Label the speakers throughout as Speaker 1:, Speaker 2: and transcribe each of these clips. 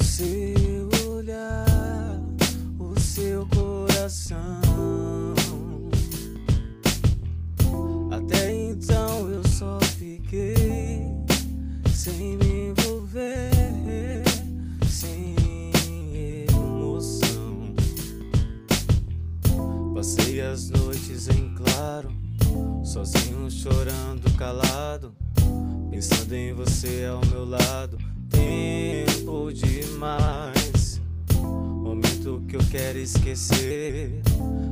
Speaker 1: seu olhar, o seu coração. Até então eu só fiquei sem me envolver, sem emoção. Passei as noites em claro, sozinho chorando calado, pensando em você ao meu lado. Tempo demais, momento que eu quero esquecer.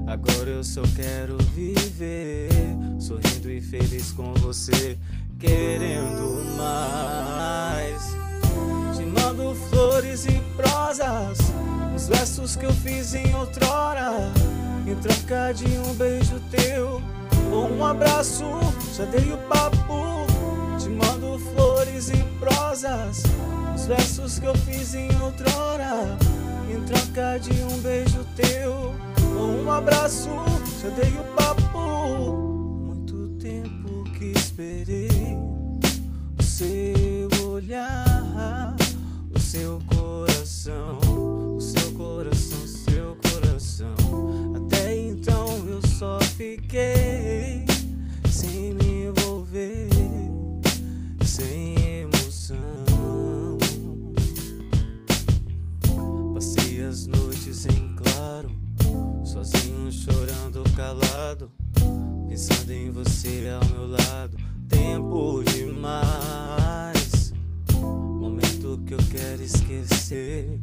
Speaker 1: Agora eu só quero viver, sorrindo e feliz com você, querendo mais. Te mando flores e prosas, os versos que eu fiz em outrora. Em troca de um beijo teu ou um abraço, já dei o papo. Flores e prosas, os versos que eu fiz em outrora. Em troca de um beijo teu ou um abraço, já dei o papo. Muito tempo que esperei o seu olhar, sozinho chorando calado, pensando em você ao meu lado. Tempo demais, momento que eu quero esquecer.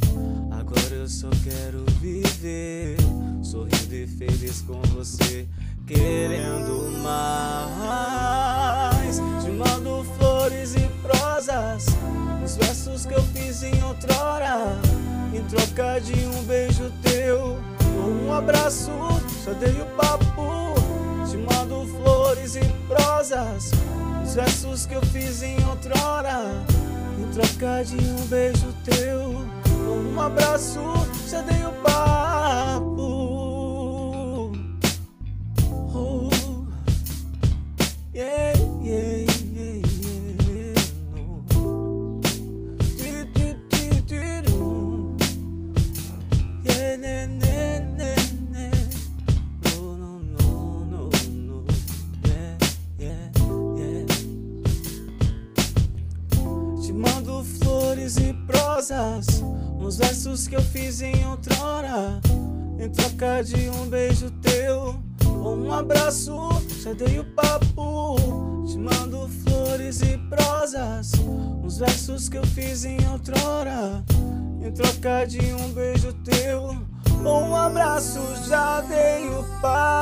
Speaker 1: Agora eu só quero viver, sorrindo e feliz com você, querendo mais. Te mando flores e prosas, os versos que eu fiz em outrora. Em troca de um beijo teu um abraço, só dei o papo. Te mando flores e prosas, os versos que eu fiz em outrora. Em troca de um beijo teu um abraço, já dei o papo. Oh, yeah, yeah, yeah, yeah. Te mando flores e prosas, uns versos que eu fiz em outrora. Em troca de um beijo teu ou um abraço, já dei o papo. Te mando flores e prosas, uns versos que eu fiz em outrora. Em troca de um beijo teu ou um abraço, já dei o papo.